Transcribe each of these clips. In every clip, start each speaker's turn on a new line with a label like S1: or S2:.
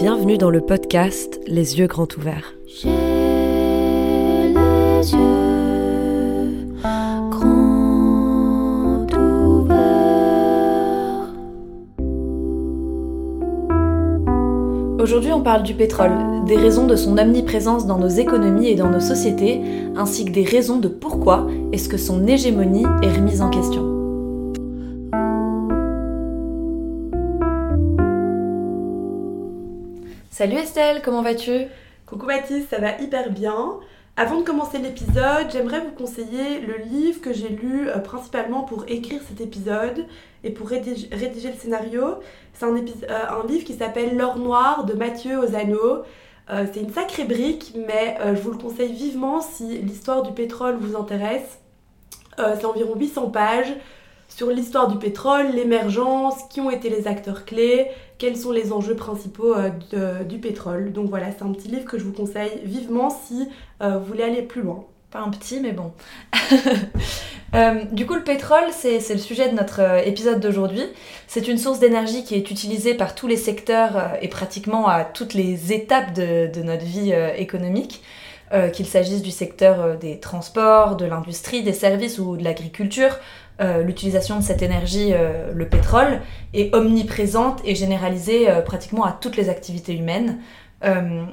S1: Bienvenue dans le podcast Les yeux grands ouverts.
S2: Les.
S3: Aujourd'hui, on parle du pétrole, des raisons de son omniprésence dans nos économies et dans nos sociétés, ainsi que des raisons de pourquoi est-ce que son hégémonie est remise en question. Salut Estelle, comment vas-tu?
S4: Coucou Baptiste, ça va hyper bien. Avant de commencer l'épisode, j'aimerais vous conseiller le livre que j'ai lu euh, principalement pour écrire cet épisode et pour rédig- rédiger le scénario. C'est euh, un livre qui s'appelle L'or noir de Mathieu Ozano. Euh, c'est une sacrée brique, mais je vous le conseille vivement si l'histoire du pétrole vous intéresse. C'est environ 800 pages sur l'histoire du pétrole, l'émergence, qui ont été les acteurs clés, quels sont les enjeux principaux euh, du pétrole. Donc voilà, c'est un petit livre que je vous conseille vivement si euh, vous voulez aller plus loin.
S3: Pas un petit, mais bon. Euh, du coup, le pétrole, c'est le sujet de notre épisode d'aujourd'hui. C'est une source d'énergie qui est utilisée par tous les secteurs et pratiquement à toutes les étapes de, notre vie économique, qu'il s'agisse du secteur des transports, de l'industrie, des services ou de l'agriculture. Euh, L'utilisation de cette énergie, euh, le pétrole, est omniprésente et généralisée euh, pratiquement à toutes les activités humaines.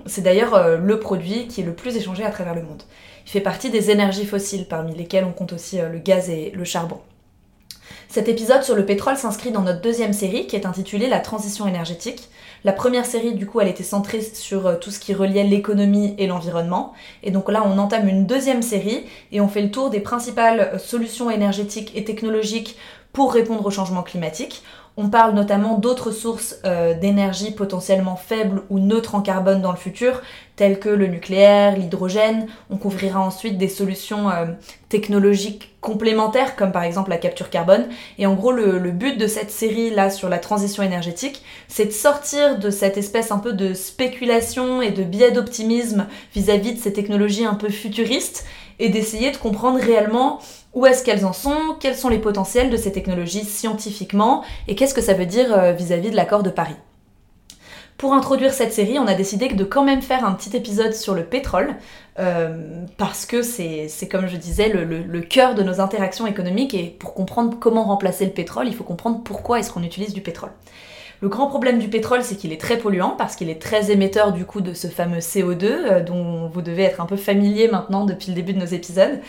S3: C'est d'ailleurs le produit qui est le plus échangé à travers le monde. Il fait partie des énergies fossiles, parmi lesquelles on compte aussi le gaz et le charbon. Cet épisode sur le pétrole s'inscrit dans notre deuxième série qui est intitulée La transition énergétique. La première série, du coup, elle était centrée sur euh, tout ce qui reliait l'économie et l'environnement. Et donc là, on entame une deuxième série et on fait le tour des principales euh, solutions énergétiques et technologiques pour répondre au changement climatique. On parle notamment d'autres sources euh, d'énergie potentiellement faibles ou neutres en carbone dans le futur, telles que le nucléaire, l'hydrogène. On couvrira ensuite des solutions euh, technologiques complémentaires, comme par exemple la capture carbone. Et en gros, le, le but de cette série là sur la transition énergétique, c'est de sortir de cette espèce un peu de spéculation et de biais d'optimisme vis-à-vis de ces technologies un peu futuristes et d'essayer de comprendre réellement où est-ce qu'elles en sont, quels sont les potentiels de ces technologies scientifiquement? Et qu'est-ce que ça veut dire euh, vis-à-vis de l'accord de Paris? Pour introduire cette série, on a décidé de quand même faire un petit épisode sur le pétrole, euh, parce que c'est, comme je disais, le cœur de nos interactions économiques, et pour comprendre comment remplacer le pétrole, il faut comprendre pourquoi est-ce qu'on utilise du pétrole. Le grand problème du pétrole, c'est qu'il est très polluant, parce qu'il est très émetteur du coup de ce fameux CO2, euh, dont vous devez être un peu familier maintenant depuis le début de nos épisodes.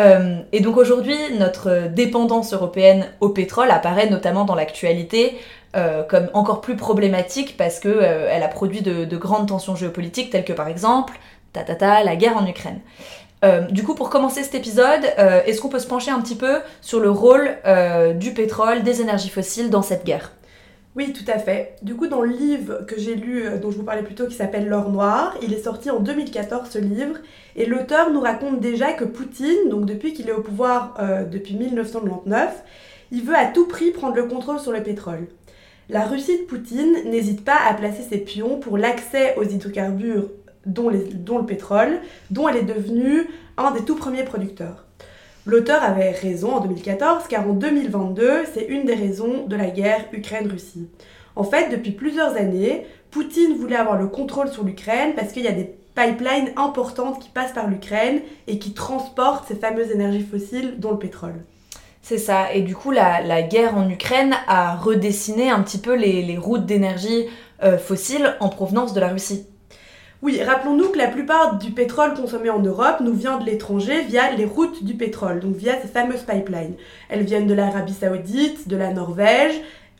S3: Euh, et donc aujourd'hui, notre dépendance européenne au pétrole apparaît notamment dans l'actualité euh, comme encore plus problématique parce que euh, a produit de, de grandes tensions géopolitiques telles que par exemple ta, ta, ta, la guerre en Ukraine. Du coup, pour commencer cet épisode, est-ce qu'on peut se pencher un petit peu sur le rôle du pétrole, des énergies fossiles dans cette guerre?
S4: Oui, tout à fait. Du coup, dans le livre que j'ai lu, euh, dont je vous parlais plus tôt, qui s'appelle L'or noir, il est sorti en 2014 ce livre, et l'auteur nous raconte déjà que Poutine, donc depuis qu'il est au pouvoir euh, depuis 1999, il veut à tout prix prendre le contrôle sur le pétrole. La Russie de Poutine n'hésite pas à placer ses pions pour l'accès aux hydrocarbures, dont, le pétrole, dont elle est devenue un des tout premiers producteurs. L'auteur avait raison en 2014 car en 2022, c'est une des raisons de la guerre Ukraine-Russie. En fait, depuis plusieurs années, Poutine voulait avoir le contrôle sur l'Ukraine parce qu'il y a des pipelines importantes qui passent par l'Ukraine et qui transportent ces fameuses énergies fossiles, dont le pétrole.
S3: C'est ça, et du coup la, guerre en Ukraine a redessiné un petit peu les, routes d'énergie euh, fossiles en provenance de la Russie.
S4: Oui, rappelons-nous que la plupart du pétrole consommé en Europe nous vient de l'étranger via les routes du pétrole, donc via ces fameuses pipelines. Elles viennent de l'Arabie Saoudite, de la Norvège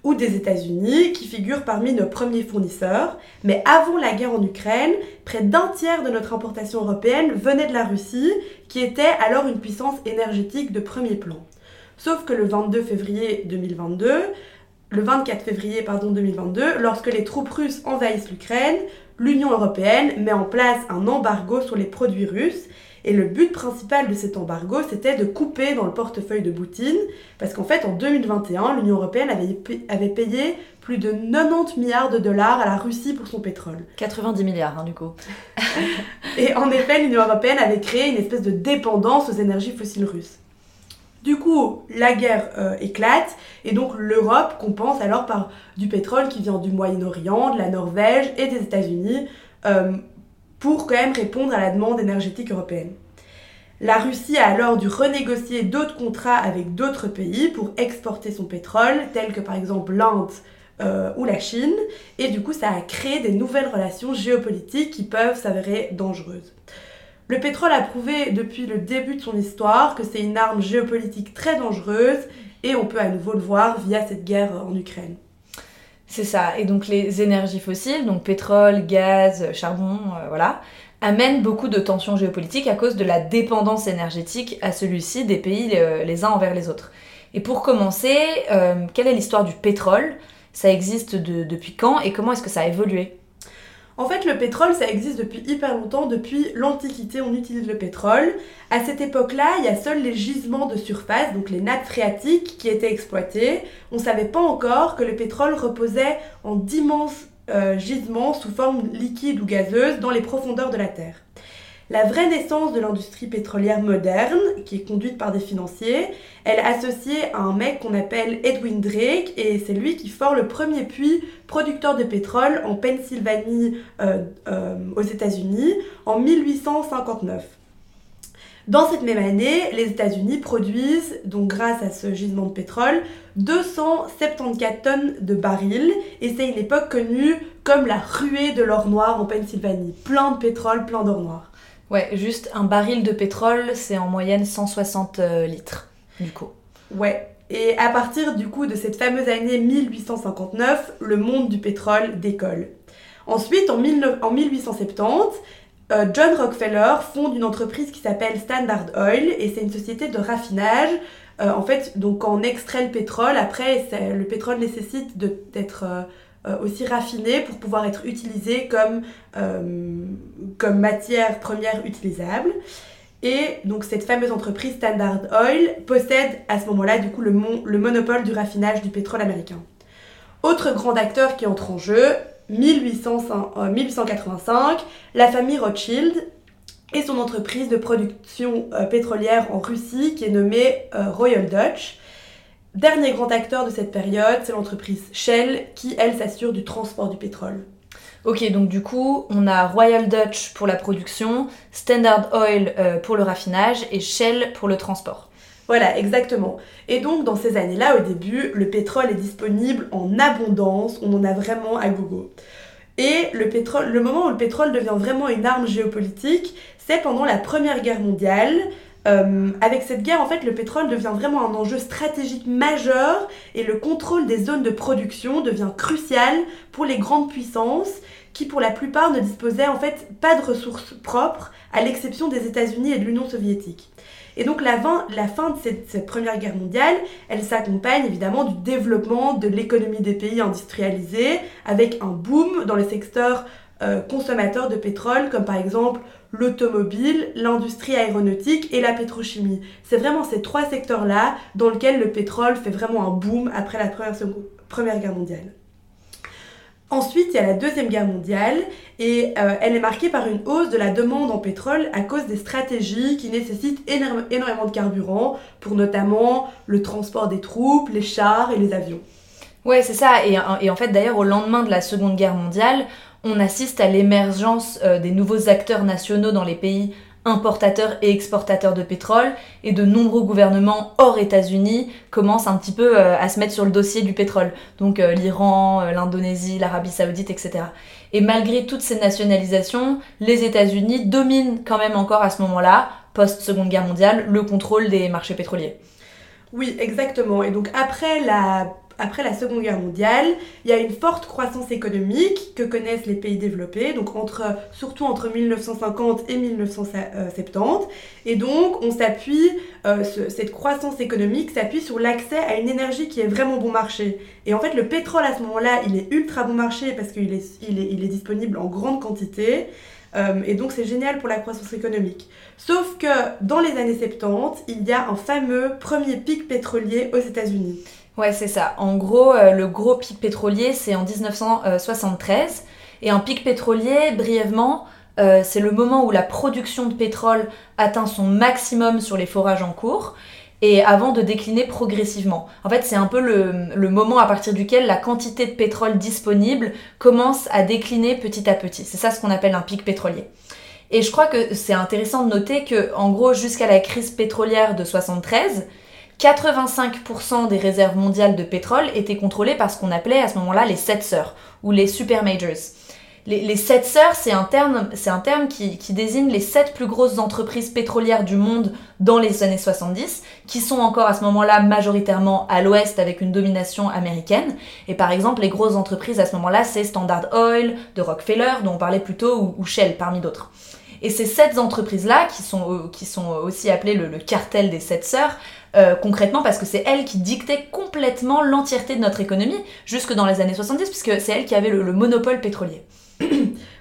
S4: ou des États-Unis, qui figurent parmi nos premiers fournisseurs. Mais avant la guerre en Ukraine, près d'un tiers de notre importation européenne venait de la Russie, qui était alors une puissance énergétique de premier plan. Sauf que le 22 février 2022, le 24 février pardon, 2022, lorsque les troupes russes envahissent l'Ukraine, l'Union européenne met en place un embargo sur les produits russes. Et le but principal de cet embargo, c'était de couper dans le portefeuille de Poutine, parce qu'en fait, en 2021, l'Union européenne avait payé plus de 90 milliards de dollars à la Russie pour son pétrole.
S3: 90 milliards hein, du coup.
S4: Et en effet, l'Union européenne avait créé une espèce de dépendance aux énergies fossiles russes. Du coup, la guerre euh, éclate et donc l'Europe compense alors par du pétrole qui vient du Moyen-Orient, de la Norvège et des États-Unis euh, pour quand même répondre à la demande énergétique européenne. La Russie a alors dû renégocier d'autres contrats avec d'autres pays pour exporter son pétrole, tels que par exemple l'Inde euh, ou la Chine, et du coup ça a créé des nouvelles relations géopolitiques qui peuvent s'avérer dangereuses. Le pétrole a prouvé depuis le début de son histoire que c'est une arme géopolitique très dangereuse, et on peut à nouveau le voir via cette guerre en Ukraine.
S3: C'est ça, et donc les énergies fossiles, donc pétrole, gaz, charbon, euh, voilà, amène beaucoup de tensions géopolitiques à cause de la dépendance énergétique à celui-ci des pays euh, les, uns envers les autres. Et pour commencer, euh, quelle est l'histoire du pétrole? Ça existe depuis quand? Et comment est-ce que ça a évolué?
S4: En fait, le pétrole, ça existe depuis hyper longtemps, depuis l'Antiquité, on utilise le pétrole. À cette époque-là, il y a seuls les gisements de surface, donc les nappes phréatiques, qui étaient exploités. On ne savait pas encore que le pétrole reposait en d'immenses euh, gisements sous forme liquide ou gazeuse dans les profondeurs de la Terre. La vraie naissance de l'industrie pétrolière moderne, qui est conduite par des financiers, elle est associée à un mec qu'on appelle Edwin Drake, et c'est lui qui fort le premier puits producteur de pétrole en Pennsylvanie euh, euh, aux États-Unis en 1859. Dans cette même année, les États-Unis produisent, donc grâce à ce gisement de pétrole, 274 tonnes de barils, et c'est une époque connue comme la ruée de l'or noir en Pennsylvanie. Plein de pétrole, plein d'or noir.
S3: Ouais, juste un baril de pétrole, c'est en moyenne 160 euh, litres, du coup.
S4: Ouais, et à partir du coup de cette fameuse année 1859, le monde du pétrole décolle. Ensuite, en, 1870, euh, John Rockefeller fonde une entreprise qui s'appelle Standard Oil et c'est une société de raffinage. Euh, en fait, donc on extrait le pétrole, après, le pétrole nécessite d'être euh, aussi raffiné pour pouvoir être utilisé comme, euh, comme matière première utilisable. Et donc cette fameuse entreprise Standard Oil possède à ce moment-là du coup le, le monopole du raffinage du pétrole américain. Autre grand acteur qui entre en jeu, 1885, euh, la famille Rothschild et son entreprise de production pétrolière en Russie qui est nommée Royal Dutch. Dernier grand acteur de cette période, c'est l'entreprise Shell qui, elle, s'assure du transport du pétrole.
S3: Ok, donc du coup, on a Royal Dutch pour la production, Standard Oil euh, pour le raffinage et Shell pour le transport.
S4: Voilà, exactement. Et donc, dans ces années-là, au début, le pétrole est disponible en abondance, on en a vraiment à gogo. Et le, pétrole, le moment où le pétrole devient vraiment une arme géopolitique, c'est pendant la Première Guerre mondiale, euh, avec cette guerre, en fait, le pétrole devient vraiment un enjeu stratégique majeur et le contrôle des zones de production devient crucial pour les grandes puissances qui, pour la plupart, ne disposaient en fait pas de ressources propres, à l'exception des États-Unis et de l'Union soviétique. Et donc la fin, la fin de cette, première guerre mondiale, elle s'accompagne évidemment du développement de l'économie des pays industrialisés, avec un boom dans les secteurs euh, consommateurs de pétrole, comme par exemple l'automobile, l'industrie aéronautique et la pétrochimie. C'est vraiment ces trois secteurs-là dans lesquels le pétrole fait vraiment un boom après la Première, Guerre mondiale. Ensuite, il y a la Deuxième Guerre mondiale et euh, elle est marquée par une hausse de la demande en pétrole à cause des stratégies qui nécessitent énormément de carburant pour notamment le transport des troupes, les chars et les avions.
S3: Ouais, c'est ça. Et, et en fait, d'ailleurs, au lendemain de la Seconde Guerre mondiale, on assiste à l'émergence euh, des nouveaux acteurs nationaux dans les pays importateurs et exportateurs de pétrole, et de nombreux gouvernements hors États-Unis commencent un petit peu euh, à se mettre sur le dossier du pétrole. Donc euh, l'Iran, l'Indonésie, l'Arabie saoudite, etc. Et malgré toutes ces nationalisations, les États-Unis dominent quand même encore à ce moment-là, post-Seconde Guerre mondiale, le contrôle des marchés pétroliers.
S4: Oui, exactement. Et donc après la après la Seconde Guerre mondiale, il y a une forte croissance économique que connaissent les pays développés, donc entre, surtout entre 1950 et 1970. Et donc, on s'appuie, euh, cette croissance économique s'appuie sur l'accès à une énergie qui est vraiment bon marché. Et en fait, le pétrole à ce moment-là, il est ultra bon marché parce qu'il est, disponible en grande quantité. Euh, et donc c'est génial pour la croissance économique. Sauf que dans les années 70, il y a un fameux premier pic pétrolier aux États-Unis.
S3: Ouais, c'est ça. En gros, euh, le gros pic pétrolier, c'est en 1973. Et un pic pétrolier, brièvement, euh, c'est le moment où la production de pétrole atteint son maximum sur les forages en cours. et avant de décliner progressivement. En fait, c'est un peu le, moment à partir duquel la quantité de pétrole disponible commence à décliner petit à petit. C'est ça ce qu'on appelle un pic pétrolier. Et je crois que c'est intéressant de noter que, en gros, jusqu'à la crise pétrolière de 73, 85% des réserves mondiales de pétrole étaient contrôlées par ce qu'on appelait à ce moment-là les sept sœurs ou les super majors. Les, sept sœurs, c'est un terme, qui, désigne les sept plus grosses entreprises pétrolières du monde dans les années 70, qui sont encore à ce moment-là majoritairement à l'ouest avec une domination américaine. Et par exemple, les grosses entreprises à ce moment-là, c'est Standard Oil, de Rockefeller, dont on parlait plus tôt, ou, Shell parmi d'autres. Et ces sept entreprises-là, qui sont, euh, qui sont aussi appelées le, cartel des sept sœurs, euh, concrètement parce que c'est elles qui dictaient complètement l'entièreté de notre économie jusque dans les années 70, puisque c'est elles qui avaient le monopole pétrolier.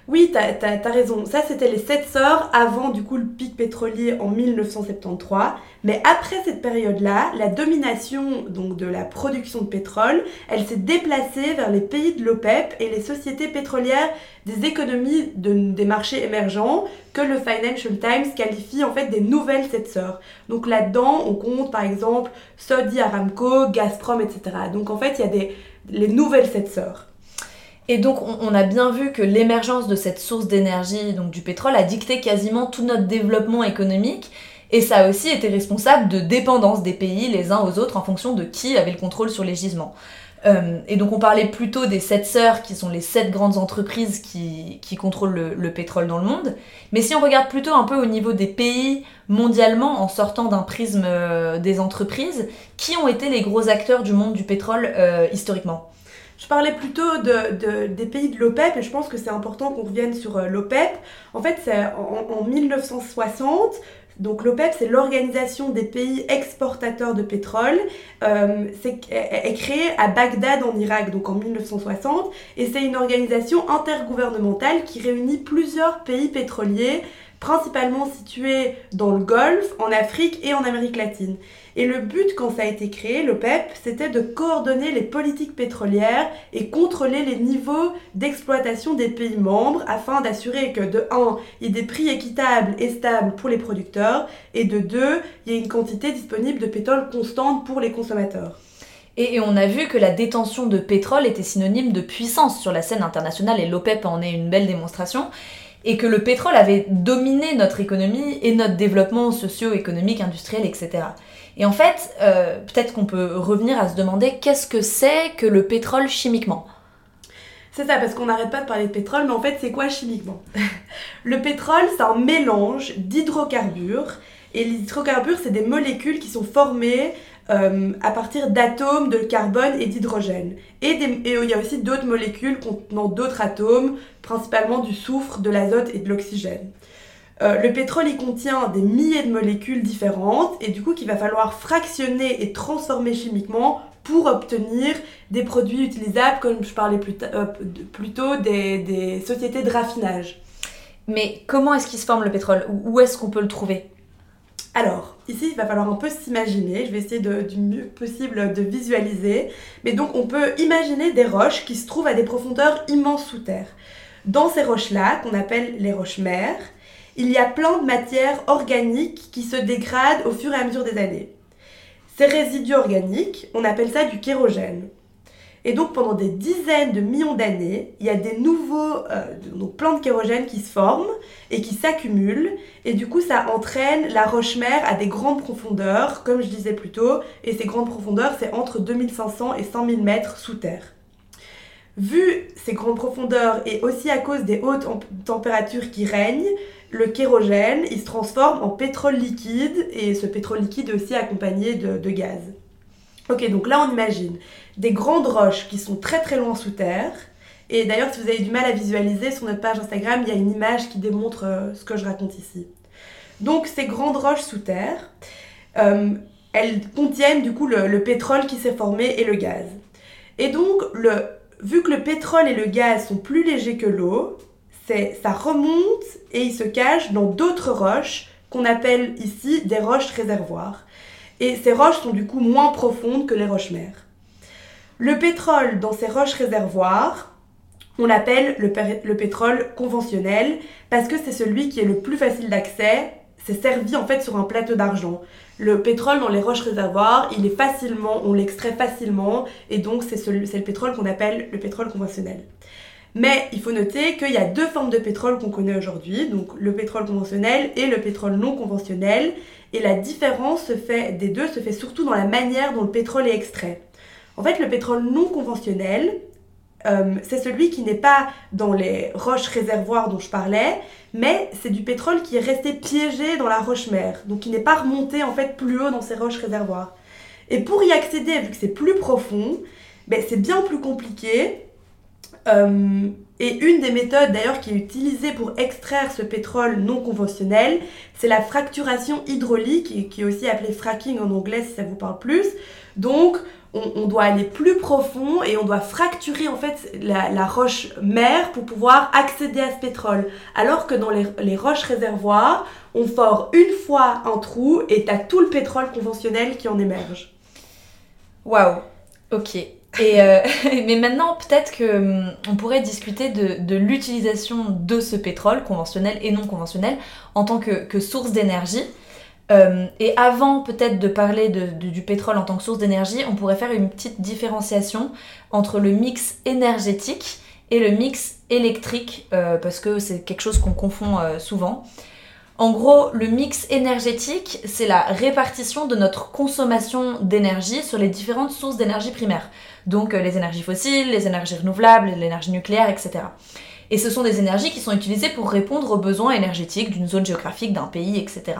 S4: Oui, t'as as, raison. Ça, c'était les sept sœurs avant du coup le pic pétrolier en 1973. Mais après cette période-là, la domination donc de la production de pétrole, elle s'est déplacée vers les pays de l'OPEP et les sociétés pétrolières des économies des marchés émergents que le Financial Times qualifie en fait des nouvelles sept sœurs. Donc là-dedans, on compte par exemple Saudi Aramco, Gazprom, etc. Donc en fait, il y a des les nouvelles sept sœurs.
S3: Et donc on, a bien vu que l'émergence de cette source d'énergie, donc du pétrole, a dicté quasiment tout notre développement économique. Et ça a aussi été responsable de dépendance des pays les uns aux autres en fonction de qui avait le contrôle sur les gisements. Euh, et donc on parlait plutôt des sept sœurs qui sont les sept grandes entreprises qui, contrôlent le, pétrole dans le monde. Mais si on regarde plutôt un peu au niveau des pays mondialement en sortant d'un prisme euh, des entreprises, qui ont été les gros acteurs du monde du pétrole euh, historiquement?
S4: Je parlais plutôt de, des pays de l'OPEP et je pense que c'est important qu'on revienne sur euh, l'OPEP. En fait, c'est en, 1960, donc l'OPEP, c'est l'organisation des pays exportateurs de pétrole. Euh, c'est est créée à Bagdad en Irak, donc en 1960, et c'est une organisation intergouvernementale qui réunit plusieurs pays pétroliers, principalement situés dans le Golfe, en Afrique et en Amérique latine. Et le but, quand ça a été créé, l'OPEP, c'était de coordonner les politiques pétrolières et contrôler les niveaux d'exploitation des pays membres afin d'assurer que, de 1, il y ait des prix équitables et stables pour les producteurs, et de 2, il y ait une quantité disponible de pétrole constante pour les consommateurs.
S3: Et, on a vu que la détention de pétrole était synonyme de puissance sur la scène internationale, et l'OPEP en est une belle démonstration et que le pétrole avait dominé notre économie et notre développement socio-économique, industriel, etc. Et en fait, euh, peut-être qu'on peut revenir à se demander qu'est-ce que c'est que le pétrole chimiquement
S4: c'est ça, parce qu'on n'arrête pas de parler de pétrole, mais en fait, c'est quoi chimiquement? Le pétrole, c'est un mélange d'hydrocarbures. Et les hydrocarbures, c'est des molécules qui sont formées euh, à partir d'atomes de carbone et d'hydrogène. Et, et, il y a aussi d'autres molécules contenant d'autres atomes, principalement du soufre, de l'azote et de l'oxygène. Euh, le pétrole, il contient des milliers de molécules différentes et du coup qu'il va falloir fractionner et transformer chimiquement pour obtenir des produits utilisables, comme je parlais plus, euh, tôt, des, sociétés de raffinage.
S3: Mais comment est-ce qu'il se forme le pétrole? Où est-ce qu'on peut le trouver?
S4: Alors, ici, il va falloir un peu s'imaginer. Je vais essayer du mieux possible de visualiser. Mais donc, on peut imaginer des roches qui se trouvent à des profondeurs immenses sous terre. Dans ces roches-là, qu'on appelle les roches mères, il y a plein de matières organiques qui se dégradent au fur et à mesure des années. Ces résidus organiques, on appelle ça du kérogène. Et donc pendant des dizaines de millions d'années, il y a des nouveaux, euh, donc plein de kérogène qui se forment et qui s'accumulent. Et du coup, ça entraîne la roche-mère à des grandes profondeurs, comme je disais plus tôt. Et ces grandes profondeurs, c'est entre 2500 et 100 000 mètres sous terre. Vu ces grandes profondeurs et aussi à cause des hautes températures qui règnent, le kérogène, il se transforme en pétrole liquide et ce pétrole liquide est aussi accompagné de, gaz. Ok, donc là on imagine des grandes roches qui sont très très loin sous terre. Et d'ailleurs, si vous avez du mal à visualiser, sur notre page Instagram, il y a une image qui démontre euh, ce que je raconte ici. Donc ces grandes roches sous terre, euh, elles contiennent du coup le, le pétrole qui s'est formé et le gaz. Et donc, vu que le pétrole et le gaz sont plus légers que l'eau, ça remonte et il se cache dans d'autres roches qu'on appelle ici des roches réservoirs. Et ces roches sont du coup moins profondes que les roches mères. Le pétrole dans ces roches réservoirs, on l'appelle le, le, pétrole conventionnel parce que c'est celui qui est le plus facile d'accès. C'est servi en fait sur un plateau d'argent. Le pétrole dans les roches réservoirs, il est facilement, on l'extrait facilement, et donc c'est le pétrole qu'on appelle le pétrole conventionnel. Mais il faut noter qu'il y a deux formes de pétrole qu'on connaît aujourd'hui, donc le pétrole conventionnel et le pétrole non conventionnel, et la différence se fait, des deux se fait surtout dans la manière dont le pétrole est extrait. En fait, le pétrole non conventionnel, euh, c'est celui qui n'est pas dans les roches réservoirs dont je parlais, mais c'est du pétrole qui est resté piégé dans la roche-mère, donc qui n'est pas remonté en fait plus haut dans ces roches réservoirs. Et pour y accéder, vu que c'est plus profond, ben, c'est bien plus compliqué. Euh, et une des méthodes d'ailleurs qui est utilisée pour extraire ce pétrole non conventionnel, c'est la fracturation hydraulique, qui est aussi appelée fracking en anglais si ça vous parle plus. Donc on, doit aller plus profond et on doit fracturer en fait la, roche mère pour pouvoir accéder à ce pétrole. Alors que dans les, roches réservoirs, on fore une fois un trou et t'as tout le pétrole conventionnel qui en émerge.
S3: Waouh, ok. Et euh, mais maintenant, peut-être que hum, on pourrait discuter de, l'utilisation de ce pétrole conventionnel et non conventionnel en tant que source d'énergie. Euh, et avant peut-être de parler du pétrole en tant que source d'énergie, on pourrait faire une petite différenciation entre le mix énergétique et le mix électrique, euh, parce que c'est quelque chose qu'on confond euh, souvent. En gros, le mix énergétique, c'est la répartition de notre consommation d'énergie sur les différentes sources d'énergie primaires. Donc les énergies fossiles, les énergies renouvelables, l'énergie nucléaire, etc. Et ce sont des énergies qui sont utilisées pour répondre aux besoins énergétiques d'une zone géographique, d'un pays, etc.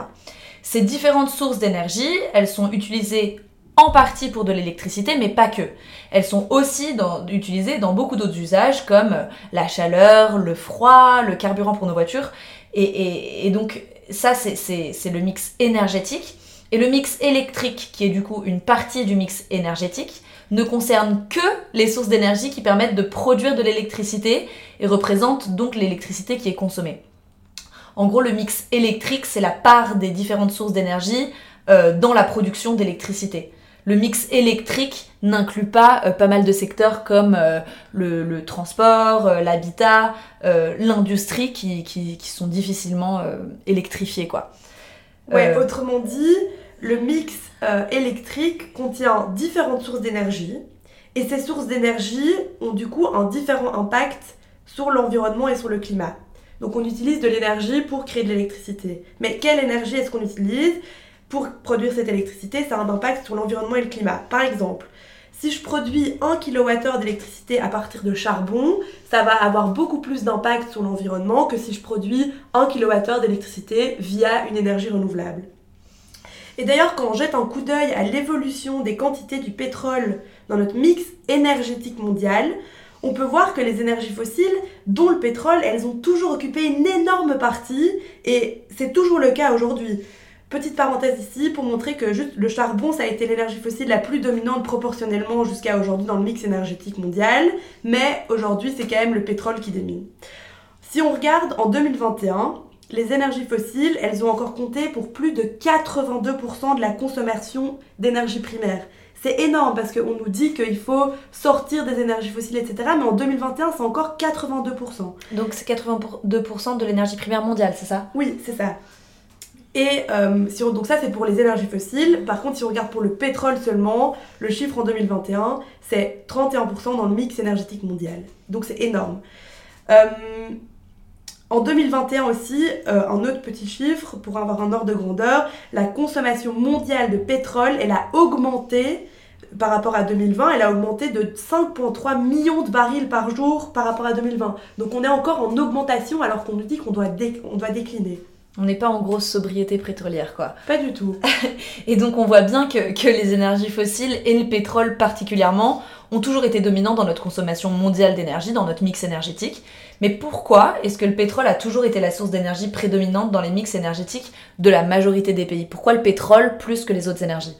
S3: Ces différentes sources d'énergie, elles sont utilisées en partie pour de l'électricité, mais pas que. Elles sont aussi utilisées dans beaucoup d'autres usages comme euh, la chaleur, le froid, le carburant pour nos voitures. Et, donc ça, c'est le mix énergétique. Et le mix électrique, qui est du coup une partie du mix énergétique, ne concerne que les sources d'énergie qui permettent de produire de l'électricité et représente donc l'électricité qui est consommée. En gros, le mix électrique, c'est la part des différentes sources d'énergie euh, dans la production d'électricité. Le mix électrique n'inclut pas euh, pas mal de secteurs comme euh, le, transport, l'habitat, l'industrie qui, sont difficilement électrifiés. Quoi.
S4: Ouais, autrement dit, le mix électrique contient différentes sources d'énergie et ces sources d'énergie ont du coup un différent impact sur l'environnement et sur le climat. Donc on utilise de l'énergie pour créer de l'électricité. Mais quelle énergie est-ce qu'on utilise pour produire cette électricité? Ça a un impact sur l'environnement et le climat. Par exemple, si je produis 1 kWh d'électricité à partir de charbon, ça va avoir beaucoup plus d'impact sur l'environnement que si je produis 1 kWh d'électricité via une énergie renouvelable. Et d'ailleurs, quand on jette un coup d'œil à l'évolution des quantités du pétrole dans notre mix énergétique mondial, on peut voir que les énergies fossiles, dont le pétrole, elles ont toujours occupé une énorme partie, et c'est toujours le cas aujourd'hui. Petite parenthèse ici pour montrer que juste le charbon, ça a été l'énergie fossile la plus dominante proportionnellement jusqu'à aujourd'hui dans le mix énergétique mondial, mais aujourd'hui c'est quand même le pétrole qui domine. Si on regarde en 2021, les énergies fossiles, elles ont encore compté pour plus de 82% de la consommation d'énergie primaire c'est énorme parce qu'on nous dit qu'il faut sortir des énergies fossiles, etc. Mais en 2021, c'est encore 82%.
S3: Donc c'est 82% de l'énergie primaire mondiale, c'est ça?
S4: Oui, c'est ça. Et euh, si donc ça, c'est pour les énergies fossiles. Par contre, si on regarde pour le pétrole seulement, le chiffre en 2021, c'est 31% dans le mix énergétique mondial. Donc c'est énorme. Euh, en 2021 aussi, euh, un autre petit chiffre pour avoir un ordre de grandeur, la consommation mondiale de pétrole, elle a augmenté par rapport à 2020, elle a augmenté de 5,3 millions de barils par jour par rapport à 2020. Donc on est encore en augmentation alors qu'on nous dit qu'on doit, doit décliner.
S3: On n'est pas en grosse sobriété pétrolière, quoi.
S4: Pas du tout.
S3: et donc on voit bien que, que, les énergies fossiles, et le pétrole particulièrement, ont toujours été dominants dans notre consommation mondiale d'énergie, dans notre mix énergétique. Mais pourquoi est-ce que le pétrole a toujours été la source d'énergie prédominante dans les mix énergétiques de la majorité des pays? Pourquoi le pétrole plus que les autres énergies?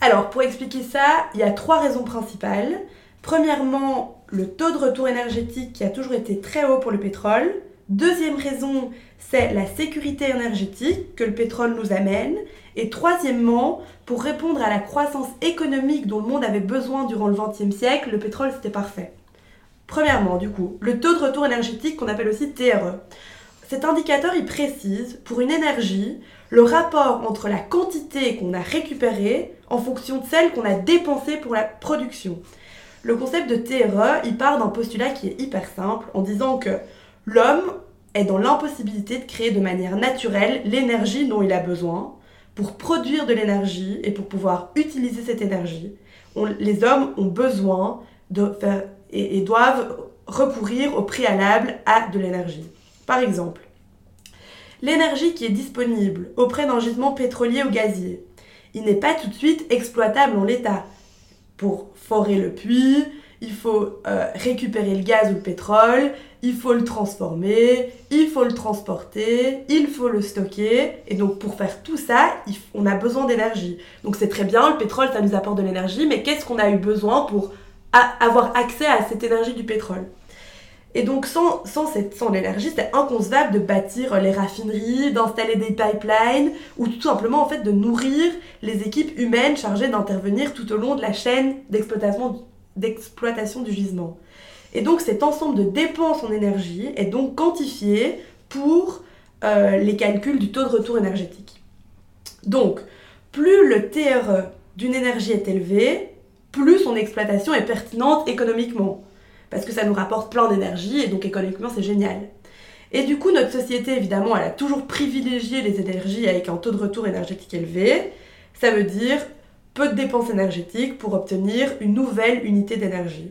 S4: Alors, pour expliquer ça, il y a trois raisons principales. Premièrement, le taux de retour énergétique qui a toujours été très haut pour le pétrole. Deuxième raison, c'est la sécurité énergétique que le pétrole nous amène. Et troisièmement, pour répondre à la croissance économique dont le monde avait besoin durant le XXe siècle, le pétrole c'était parfait. Premièrement, du coup, le taux de retour énergétique qu'on appelle aussi TRE. cet indicateur, il précise, pour une énergie, le rapport entre la quantité qu'on a récupérée en fonction de celle qu'on a dépensée pour la production. Le concept de TRE, il part d'un postulat qui est hyper simple en disant que l'homme est dans l'impossibilité de créer de manière naturelle l'énergie dont il a besoin. Pour produire de l'énergie et pour pouvoir utiliser cette énergie, les hommes ont besoin de et, et doivent recourir au préalable à de l'énergie. Par exemple, l'énergie qui est disponible auprès d'un gisement pétrolier ou gazier, il n'est pas tout de suite exploitable en l'état. Pour forer le puits, il faut euh, récupérer le gaz ou le pétrole, il faut le transformer, il faut le transporter, il faut le stocker. Et donc pour faire tout ça, on a besoin d'énergie. Donc c'est très bien, le pétrole, ça nous apporte de l'énergie, mais qu'est-ce qu'on a eu besoin pour avoir accès à cette énergie du pétrole? Et donc sans, sans, sans l'énergie, c'est inconcevable de bâtir les raffineries, d'installer des pipelines ou tout simplement en fait de nourrir les équipes humaines chargées d'intervenir tout au long de la chaîne d'exploitation, d'exploitation du gisement. Et donc cet ensemble de dépenses en énergie est donc quantifié pour euh, les calculs du taux de retour énergétique. Donc plus le TRE d'une énergie est élevé, plus son exploitation est pertinente économiquement parce que ça nous rapporte plein d'énergie et donc économiquement c'est génial. Et du coup, notre société, évidemment, elle a toujours privilégié les énergies avec un taux de retour énergétique élevé. Ça veut dire peu de dépenses énergétiques pour obtenir une nouvelle unité d'énergie.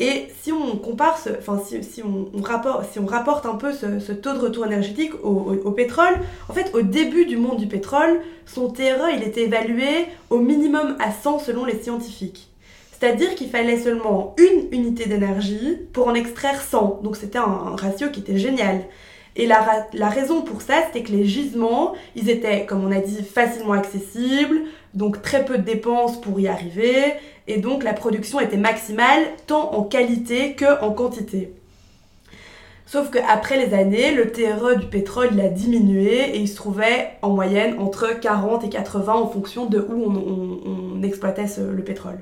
S4: Et si on compare, enfin si, on, rapporte, si on rapporte un peu ce, taux de retour énergétique au, au, pétrole, en fait au début du monde du pétrole, son TRE il était évalué au minimum à 100 selon les scientifiques. C'est-à-dire qu'il fallait seulement une unité d'énergie pour en extraire 100. Donc c'était un, ratio qui était génial. Et la, la raison pour ça, c'était que les gisements, ils étaient, comme on a dit, facilement accessibles, donc très peu de dépenses pour y arriver, et donc la production était maximale tant en qualité que en quantité. Sauf qu'après les années, le TRE du pétrole il a diminué et il se trouvait en moyenne entre 40 et 80 en fonction de où on, exploitait le pétrole.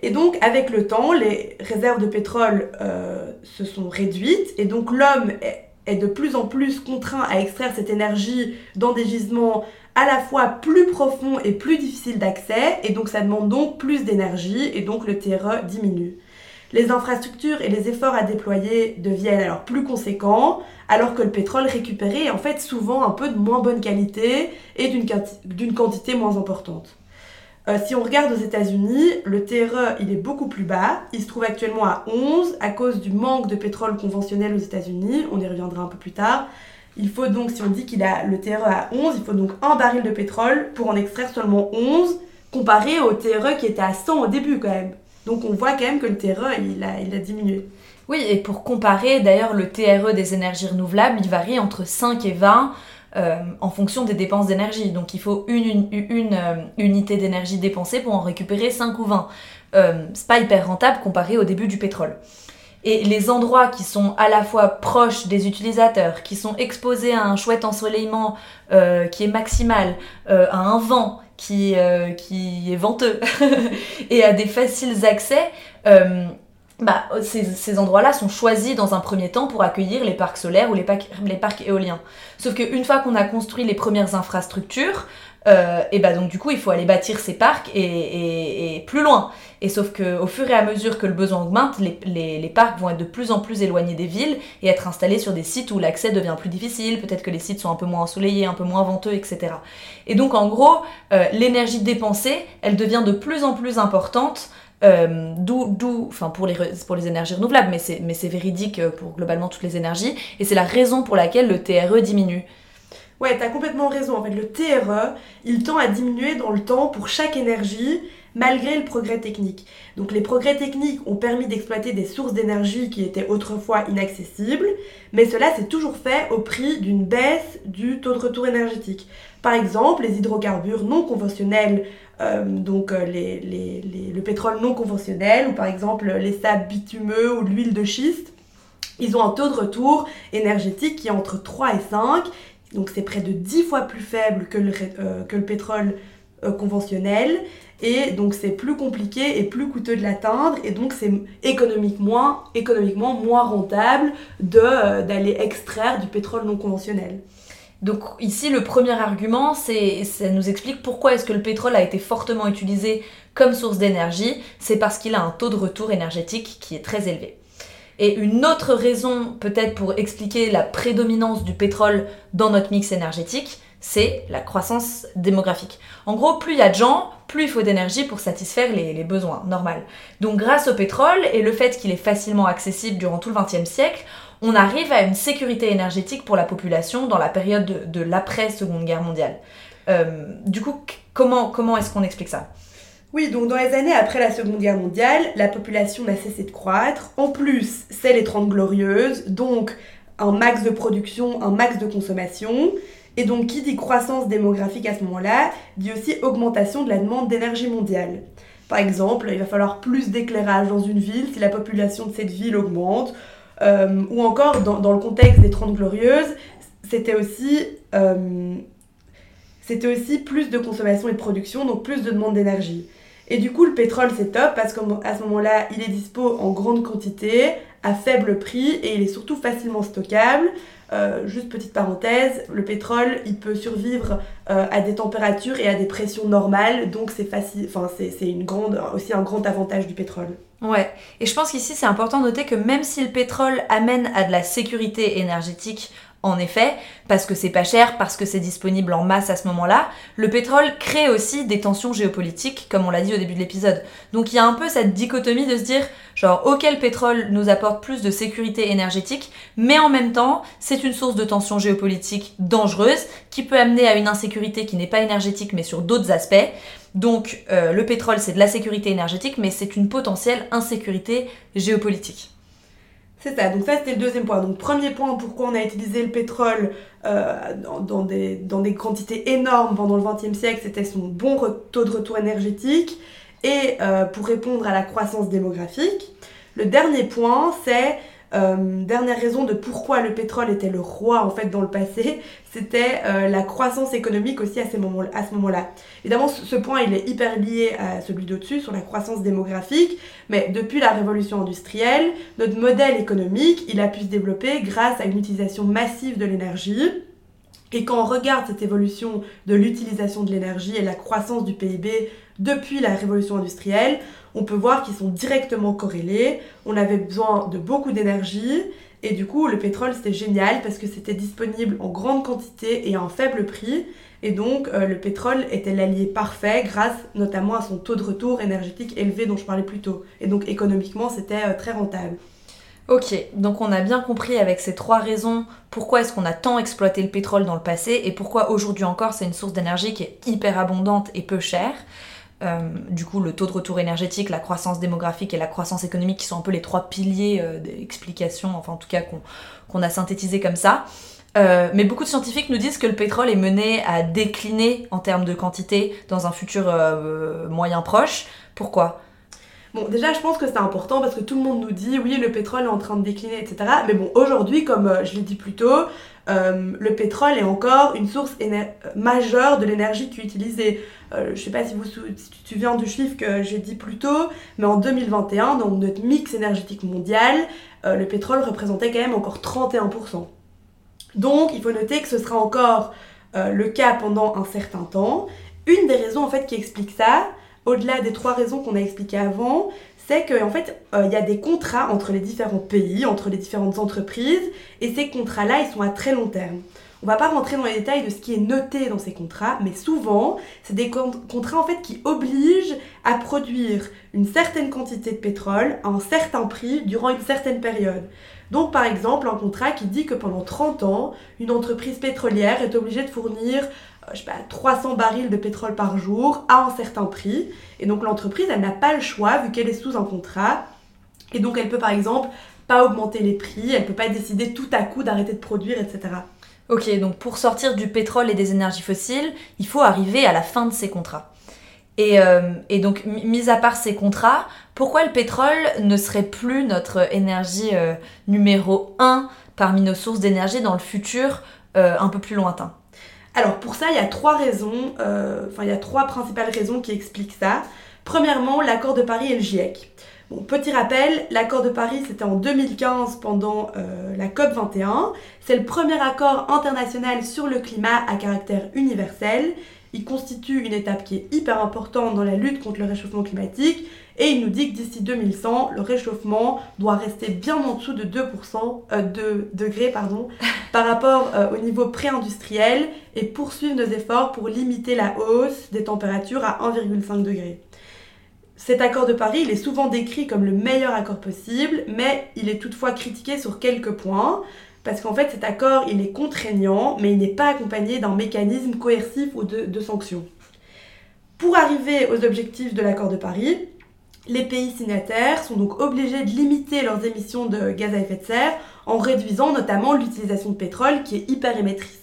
S4: Et donc, avec le temps, les réserves de pétrole euh, se sont réduites et donc l'homme est, de plus en plus contraint à extraire cette énergie dans des gisements à la fois plus profonds et plus difficiles d'accès et donc ça demande donc plus d'énergie et donc le TRE diminue. Les infrastructures et les efforts à déployer deviennent alors plus conséquents, alors que le pétrole récupéré est en fait souvent un peu de moins bonne qualité et d'une quantité moins importante. Euh, si on regarde aux États-Unis, le TRE il est beaucoup plus bas. Il se trouve actuellement à 11 à cause du manque de pétrole conventionnel aux États-Unis. On y reviendra un peu plus tard. Il faut donc, si on dit qu'il a le TRE à 11, il faut donc un baril de pétrole pour en extraire seulement 11, comparé au TRE qui était à 100 au début quand même. Donc on voit quand même que le TRE il a, il a diminué.
S3: Oui, et pour comparer, d'ailleurs, le TRE des énergies renouvelables, il varie entre 5 et 20. Euh, en fonction des dépenses d'énergie. Donc il faut une, euh, unité d'énergie dépensée pour en récupérer 5 ou 20. Euh, c'est pas hyper rentable comparé au début du pétrole. Et les endroits qui sont à la fois proches des utilisateurs, qui sont exposés à un chouette ensoleillement qui est maximal, à un vent qui, qui est venteux et à des faciles accès, bah, ces, endroits-là sont choisis dans un premier temps pour accueillir les parcs solaires ou les, parcs, éoliens. Sauf qu'une fois qu'on a construit les premières infrastructures, euh, et bah donc du coup il faut aller bâtir ces parcs et, plus loin. Et sauf qu'au fur et à mesure que le besoin augmente, les, parcs vont être de plus en plus éloignés des villes et être installés sur des sites où l'accès devient plus difficile, peut-être que les sites sont un peu moins ensoleillés, un peu moins venteux, etc. Et donc en gros, euh, l'énergie dépensée, elle devient de plus en plus importante euh, d'où, enfin pour les, pour les énergies renouvelables, mais c'est, mais c'est véridique pour globalement toutes les énergies, et c'est la raison pour laquelle le TRE diminue.
S4: Ouais, t'as complètement raison. En fait, le TRE, il tend à diminuer dans le temps pour chaque énergie, malgré le progrès technique. Donc les progrès techniques ont permis d'exploiter des sources d'énergie qui étaient autrefois inaccessibles, mais cela s'est toujours fait au prix d'une baisse du taux de retour énergétique. Par exemple, les hydrocarbures non conventionnels euh, donc euh, le pétrole non conventionnel ou par exemple les sables bitumeux ou l'huile de schiste, ils ont un taux de retour énergétique qui est entre 3 et 5, donc c'est près de 10 fois plus faible que le, euh, pétrole euh, conventionnel. Et donc c'est plus compliqué et plus coûteux de l'atteindre. Et donc c'est économiquement, moins rentable de, d'aller extraire du pétrole non conventionnel.
S3: Donc ici, le premier argument, c'est ça nous explique pourquoi est-ce que le pétrole a été fortement utilisé comme source d'énergie. C'est parce qu'il a un taux de retour énergétique qui est très élevé. Et une autre raison, peut-être pour expliquer la prédominance du pétrole dans notre mix énergétique, c'est la croissance démographique. En gros, plus il y a de gens, plus il faut d'énergie pour satisfaire les, besoins, normal. Donc grâce au pétrole et le fait qu'il est facilement accessible durant tout le XXe siècle, on arrive à une sécurité énergétique pour la population dans la période de, l'après-seconde guerre mondiale. Euh, du coup, comment, comment est-ce qu'on explique ça?
S4: Oui, donc dans les années après la Seconde Guerre mondiale, la population n'a cessé de croître. En plus, c'est les Trente Glorieuses, donc un max de production, un max de consommation. Et donc, qui dit croissance démographique à ce moment-là, dit aussi augmentation de la demande d'énergie mondiale. Par exemple, il va falloir plus d'éclairage dans une ville si la population de cette ville augmente, euh, ou encore, dans, le contexte des Trente Glorieuses, c'était aussi, euh, c'était aussi plus de consommation et de production, donc plus de demande d'énergie. Et du coup, le pétrole, c'est top parce qu'à ce moment-là, il est dispo en grande quantité, à faible prix, et il est surtout facilement stockable. Euh, juste petite parenthèse, le pétrole, il peut survivre à des températures et à des pressions normales, donc c'est facile, enfin c'est une grande, aussi un grand avantage du pétrole.
S3: Ouais, et je pense qu'ici c'est important de noter que même si le pétrole amène à de la sécurité énergétique, en effet, parce que c'est pas cher, parce que c'est disponible en masse à ce moment-là, le pétrole crée aussi des tensions géopolitiques, comme on l'a dit au début de l'épisode. Donc il y a un peu cette dichotomie de se dire, genre, ok, le pétrole nous apporte plus de sécurité énergétique, mais en même temps, c'est une source de tensions géopolitiques dangereuse qui peut amener à une insécurité qui n'est pas énergétique, mais sur d'autres aspects. Donc euh, le pétrole, c'est de la sécurité énergétique, mais c'est une potentielle insécurité géopolitique.
S4: C'est ça, donc ça c'était le deuxième point. Donc premier point, pourquoi on a utilisé le pétrole euh, dans, des, dans, des, quantités énormes pendant le XXe siècle, c'était son bon taux de retour énergétique et euh, pour répondre à la croissance démographique. Le dernier point, c'est euh, dernière raison de pourquoi le pétrole était le roi en fait dans le passé, c'était euh, la croissance économique aussi à, à ce moment-là. Évidemment, ce, point il est hyper lié à celui d'au-dessus sur la croissance démographique, mais depuis la révolution industrielle, notre modèle économique il a pu se développer grâce à une utilisation massive de l'énergie. Et quand on regarde cette évolution de l'utilisation de l'énergie et la croissance du PIB depuis la révolution industrielle, on peut voir qu'ils sont directement corrélés. On avait besoin de beaucoup d'énergie et du coup le pétrole c'était génial parce que c'était disponible en grande quantité et à un faible prix. Et donc euh, le pétrole était l'allié parfait grâce notamment à son taux de retour énergétique élevé dont je parlais plus tôt. Et donc économiquement c'était euh, très rentable.
S3: Ok, donc on a bien compris avec ces trois raisons pourquoi est-ce qu'on a tant exploité le pétrole dans le passé et pourquoi aujourd'hui encore c'est une source d'énergie qui est hyper abondante et peu chère. Euh, du coup, le taux de retour énergétique, la croissance démographique et la croissance économique, qui sont un peu les trois piliers euh, d'explication, enfin en tout cas qu'on a synthétisé comme ça. Euh, mais beaucoup de scientifiques nous disent que le pétrole est mené à décliner en termes de quantité dans un futur moyen proche. Pourquoi?
S4: Bon, déjà, je pense que c'est important parce que tout le monde nous dit oui, le pétrole est en train de décliner, etc. Mais bon, aujourd'hui, comme je l'ai dit plus tôt, euh, le pétrole est encore une source majeure de l'énergie qui est utilisée. Euh, je ne sais pas si vous si tu te souviens du chiffre que j'ai dit plus tôt, mais en 2021, dans notre mix énergétique mondial, euh, le pétrole représentait quand même encore 31%. Donc il faut noter que ce sera encore le cas pendant un certain temps. Une des raisons en fait qui explique ça, au-delà des trois raisons qu'on a expliquées avant, c'est qu'en fait, euh, il y a des contrats entre les différents pays, entre les différentes entreprises, et ces contrats-là, ils sont à très long terme. On va pas rentrer dans les détails de ce qui est noté dans ces contrats, mais souvent, c'est des contrats en fait qui obligent à produire une certaine quantité de pétrole à un certain prix durant une certaine période. Donc par exemple, un contrat qui dit que pendant 30 ans, une entreprise pétrolière est obligée de fournir je sais pas, 300 barils de pétrole par jour à un certain prix. Et donc l'entreprise, elle n'a pas le choix vu qu'elle est sous un contrat. Et donc elle peut par exemple pas augmenter les prix, elle peut pas décider tout à coup d'arrêter de produire, etc.
S3: Ok, donc pour sortir du pétrole et des énergies fossiles, il faut arriver à la fin de ces contrats. Et, euh, donc, mis à part ces contrats, pourquoi le pétrole ne serait plus notre énergie euh, numéro 1 parmi nos sources d'énergie dans le futur un peu plus lointain?
S4: Alors pour ça, il y a trois raisons, euh, enfin il y a trois principales raisons qui expliquent ça. Premièrement, l'accord de Paris et le GIEC. Bon, petit rappel, l'accord de Paris c'était en 2015 pendant euh, la COP 21. C'est le premier accord international sur le climat à caractère universel. Il constitue une étape qui est hyper importante dans la lutte contre le réchauffement climatique et il nous dit que d'ici 2100, le réchauffement doit rester bien en dessous de 2% euh, de degrés pardon, par rapport euh, au niveau pré-industriel et poursuivre nos efforts pour limiter la hausse des températures à 1,5 degré. Cet accord de Paris, il est souvent décrit comme le meilleur accord possible, mais il est toutefois critiqué sur quelques points, parce qu'en fait cet accord, il est contraignant, mais il n'est pas accompagné d'un mécanisme coercif ou de, de sanctions. Pour arriver aux objectifs de l'accord de Paris, les pays signataires sont donc obligés de limiter leurs émissions de gaz à effet de serre en réduisant notamment l'utilisation de pétrole qui est hyper émettrice.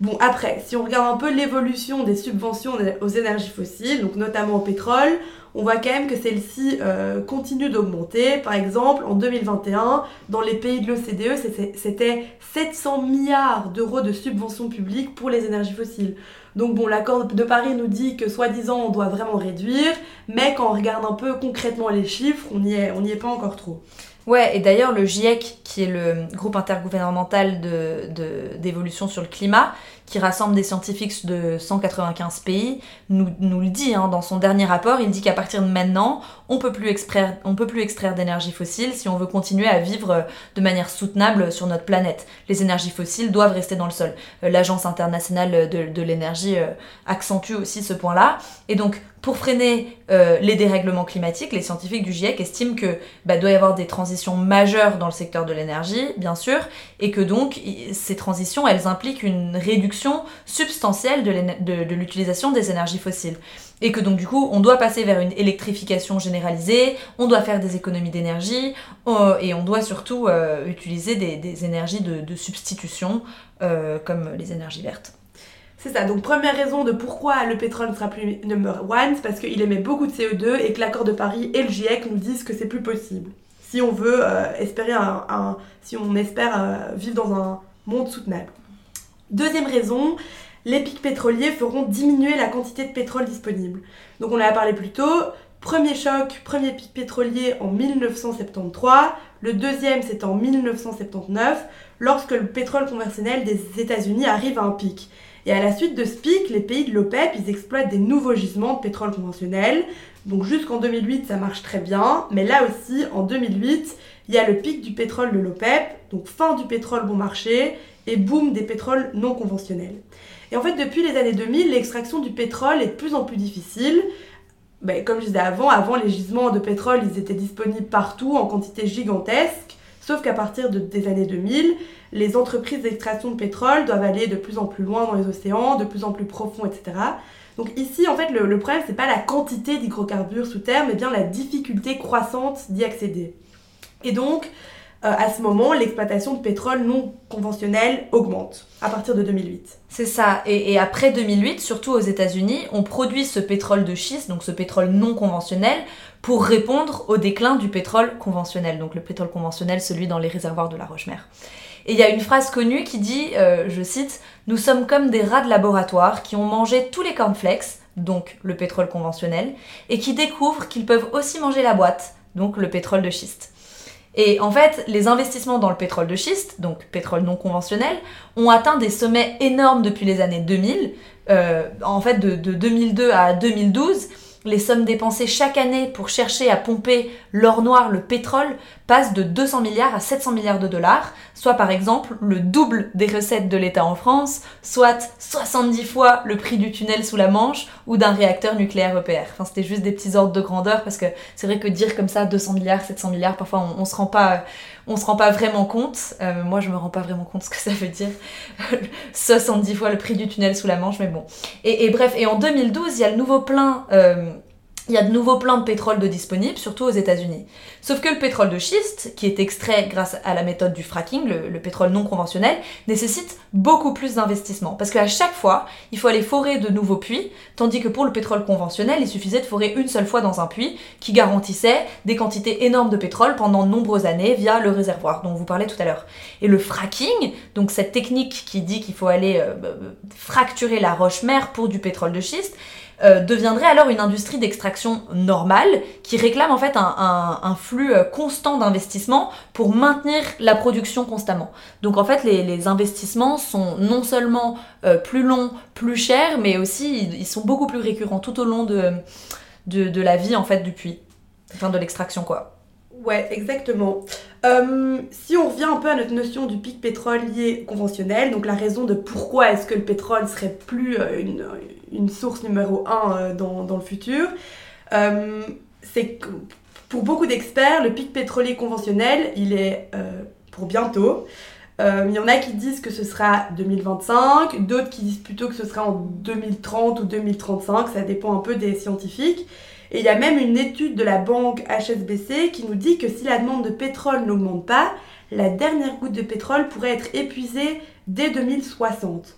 S4: Bon, après, si on regarde un peu l'évolution des subventions aux énergies fossiles, donc notamment au pétrole, on voit quand même que celle-ci euh, continue d'augmenter. Par exemple, en 2021, dans les pays de l'OCDE, c'était 700 milliards d'euros de subventions publiques pour les énergies fossiles. Donc bon, l'accord de Paris nous dit que soi-disant on doit vraiment réduire, mais quand on regarde un peu concrètement les chiffres, on n'y est, pas encore trop.
S3: Ouais, et d'ailleurs le GIEC, qui est le groupe intergouvernemental d'évolution sur le climat, qui rassemble des scientifiques de 195 pays, nous, nous le dit hein, dans son dernier rapport. Il dit qu'à partir de maintenant, on peut peut plus extraire d'énergie fossile si on veut continuer à vivre de manière soutenable sur notre planète. Les énergies fossiles doivent rester dans le sol. Euh, L'Agence internationale de, de l'énergie euh, accentue aussi ce point-là. Et donc, pour freiner euh, les dérèglements climatiques, les scientifiques du GIEC estiment que bah, doit y avoir des transitions majeures dans le secteur de l'énergie, bien sûr, et que donc ces transitions, elles impliquent une réduction substantielle de l'utilisation des énergies fossiles. Et que donc du coup, on doit passer vers une électrification généralisée, on doit faire des économies d'énergie, euh, et on doit surtout euh, utiliser des, énergies de, substitution, comme les énergies vertes.
S4: C'est ça, donc première raison de pourquoi le pétrole ne sera plus number one, c'est parce qu'il émet beaucoup de CO2 et que l'accord de Paris et le GIEC nous disent que c'est plus possible. Si on veut euh, espérer un, si on espère euh, vivre dans un monde soutenable. Deuxième raison, les pics pétroliers feront diminuer la quantité de pétrole disponible. Donc on en a parlé plus tôt. Premier choc, premier pic pétrolier en 1973. Le deuxième, c'est en 1979, lorsque le pétrole conventionnel des États-Unis arrive à un pic. Et à la suite de ce pic, les pays de l'OPEP, ils exploitent des nouveaux gisements de pétrole conventionnel. Donc jusqu'en 2008, ça marche très bien. Mais là aussi, en 2008, il y a le pic du pétrole de l'OPEP, donc fin du pétrole bon marché et boom des pétroles non conventionnels. Et en fait, depuis les années 2000, l'extraction du pétrole est de plus en plus difficile. Ben, comme je disais avant, avant les gisements de pétrole, ils étaient disponibles partout en quantité gigantesque. Sauf qu'à partir des années 2000, les entreprises d'extraction de pétrole doivent aller de plus en plus loin dans les océans, de plus en plus profond, etc. Donc ici, en fait, le, le problème, c'est pas la quantité d'hydrocarbures sous terre, mais bien la difficulté croissante d'y accéder. Et donc, euh, à ce moment, l'exploitation de pétrole non conventionnel augmente à partir de 2008.
S3: C'est ça. Et, après 2008, surtout aux États-Unis, on produit ce pétrole de schiste, donc ce pétrole non conventionnel, pour répondre au déclin du pétrole conventionnel. Donc le pétrole conventionnel, celui dans les réservoirs de la Roche-Mère. Et il y a une phrase connue qui dit, euh, je cite, Nous sommes comme des rats de laboratoire qui ont mangé tous les cornflakes, donc le pétrole conventionnel, et qui découvrent qu'ils peuvent aussi manger la boîte, donc le pétrole de schiste. Et en fait, les investissements dans le pétrole de schiste, donc pétrole non conventionnel, ont atteint des sommets énormes depuis les années 2000. Euh, en fait, de, de 2002 à 2012, les sommes dépensées chaque année pour chercher à pomper l'or noir, le pétrole, passent de 200 milliards à 700 milliards de dollars, soit par exemple le double des recettes de l'État en France, soit 70 fois le prix du tunnel sous la Manche ou d'un réacteur nucléaire EPR. Enfin, c'était juste des petits ordres de grandeur parce que c'est vrai que dire comme ça 200 milliards, 700 milliards, parfois on, se rend pas, on se rend pas vraiment compte. Euh, moi, je me rends pas vraiment compte ce que ça veut dire. 70 fois le prix du tunnel sous la Manche, mais bon. Et, bref, et en 2012, il y a le nouveau plein. Euh, il y a de nouveaux plans de pétrole de disponibles, surtout aux États-Unis. Sauf que le pétrole de schiste, qui est extrait grâce à la méthode du fracking, le, pétrole non conventionnel, nécessite beaucoup plus d'investissement. Parce qu'à chaque fois, il faut aller forer de nouveaux puits, tandis que pour le pétrole conventionnel, il suffisait de forer une seule fois dans un puits, qui garantissait des quantités énormes de pétrole pendant de nombreuses années via le réservoir dont on vous parlait tout à l'heure. Et le fracking, donc cette technique qui dit qu'il faut aller euh, fracturer la roche-mère pour du pétrole de schiste, euh, deviendrait alors une industrie d'extraction normale qui réclame en fait un, flux euh, constant d'investissement pour maintenir la production constamment. Donc en fait les, investissements sont non seulement euh, plus longs, plus chers, mais aussi ils, sont beaucoup plus récurrents tout au long de, de, la vie en fait du puits, enfin de l'extraction quoi.
S4: Ouais, exactement. si on revient un peu à notre notion du pic pétrolier conventionnel, donc la raison de pourquoi est-ce que le pétrole serait plus une, une source numéro 1 euh, dans, dans, le futur, euh, c'est pour beaucoup d'experts, le pic pétrolier conventionnel, il est euh, pour bientôt. Il y en a qui disent que ce sera 2025, d'autres qui disent plutôt que ce sera en 2030 ou 2035, ça dépend un peu des scientifiques. Et il y a même une étude de la banque HSBC qui nous dit que si la demande de pétrole n'augmente pas, la dernière goutte de pétrole pourrait être épuisée dès 2060.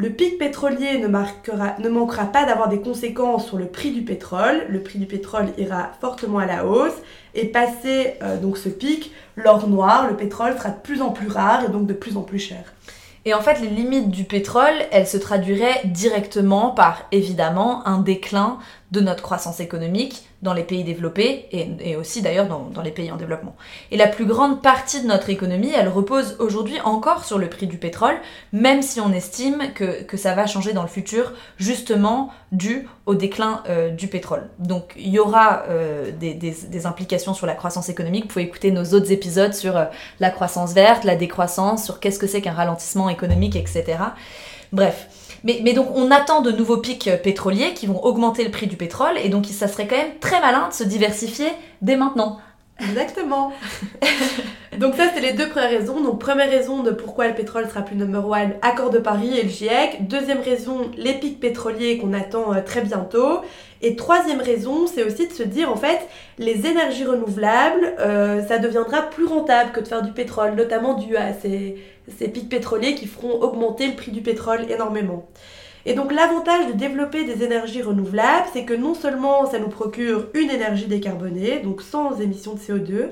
S4: Le pic pétrolier ne, manquera pas d'avoir des conséquences sur le prix du pétrole. Le prix du pétrole ira fortement à la hausse. Et passé euh, donc ce pic, l'or noir, le pétrole sera de plus en plus rare et donc de plus en plus cher.
S3: Et en fait, les limites du pétrole, elles se traduiraient directement par, évidemment, un déclin de notre croissance économique dans les pays développés et, aussi d'ailleurs dans, les pays en développement. Et la plus grande partie de notre économie, elle repose aujourd'hui encore sur le prix du pétrole, même si on estime que, ça va changer dans le futur, justement dû au déclin euh, du pétrole. Donc il y aura euh, des, implications sur la croissance économique. Vous pouvez écouter nos autres épisodes sur euh, la croissance verte, la décroissance, sur qu'est-ce que c'est qu'un ralentissement économique, etc. Bref. Mais, donc on attend de nouveaux pics pétroliers qui vont augmenter le prix du pétrole et donc ça serait quand même très malin de se diversifier dès maintenant.
S4: Exactement. donc ça, c'est les deux premières raisons. Donc première raison de pourquoi le pétrole sera plus number one, accord de Paris et le GIEC. Deuxième raison, les pics pétroliers qu'on attend euh, très bientôt. Et troisième raison, c'est aussi de se dire en fait, les énergies renouvelables, euh, ça deviendra plus rentable que de faire du pétrole, notamment dû à ces, ces pics pétroliers qui feront augmenter le prix du pétrole énormément. Et donc l'avantage de développer des énergies renouvelables, c'est que non seulement ça nous procure une énergie décarbonée, donc sans émissions de CO2,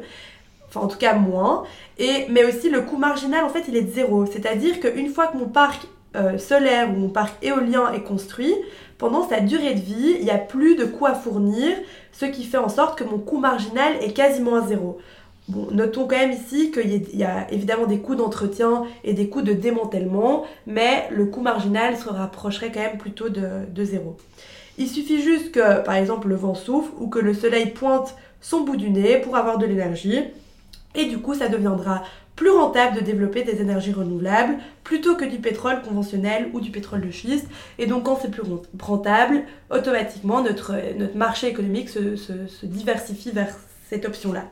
S4: enfin en tout cas moins, et, mais aussi le coût marginal en fait il est de zéro. C'est-à-dire qu'une fois que mon parc euh, solaire ou mon parc éolien est construit, pendant sa durée de vie, il n'y a plus de à fournir, ce qui fait en sorte que mon coût marginal est quasiment à zéro. Bon, notons quand même ici qu'il y a évidemment des coûts d'entretien et des coûts de démantèlement, mais le coût marginal se rapprocherait quand même plutôt de, zéro. Il suffit juste que, par exemple, le vent souffle ou que le soleil pointe son bout du nez pour avoir de l'énergie. Et du coup, ça deviendra plus rentable de développer des énergies renouvelables plutôt que du pétrole conventionnel ou du pétrole de schiste. Et donc quand c'est plus rentable, automatiquement notre, marché économique se diversifie vers cette option-là.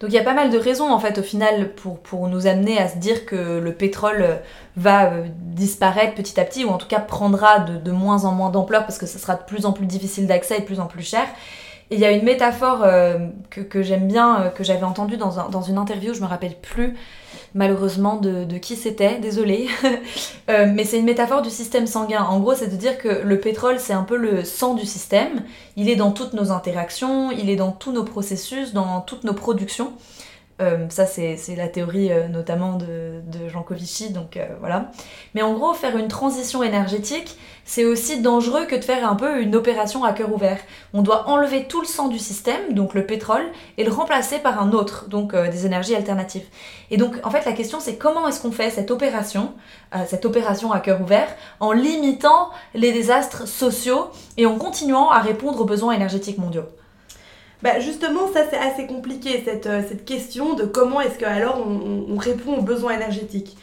S3: Donc il y a pas mal de raisons en fait au final pour, nous amener à se dire que le pétrole euh, va euh, disparaître petit à petit ou en tout cas prendra de, de moins en moins d'ampleur parce que ce sera de plus en plus difficile d'accès et de plus en plus cher. Et il y a une métaphore euh, que, j'aime bien, que j'avais entendue dans, un, dans une interview, je me rappelle plus malheureusement de, qui c'était, désolé. Euh, mais c'est une métaphore du système sanguin. En gros, c'est de dire que le pétrole, c'est un peu le sang du système. Il est dans toutes nos interactions, il est dans tous nos processus, dans toutes nos productions. Euh, ça, c'est la théorie euh, notamment de, Jean Covici, donc euh, voilà. Mais en gros, faire une transition énergétique, c'est aussi dangereux que de faire un peu une opération à cœur ouvert. On doit enlever tout le sang du système, donc le pétrole, et le remplacer par un autre, donc des énergies alternatives. Et donc, en fait, la question, c'est comment est-ce qu'on fait cette opération, cette opération à cœur ouvert, en limitant les désastres sociaux et en continuant à répondre aux besoins énergétiques mondiaux?
S4: Bah justement, ça c'est assez compliqué, cette, euh, cette, question de comment est-ce que alors on, répond aux besoins énergétiques.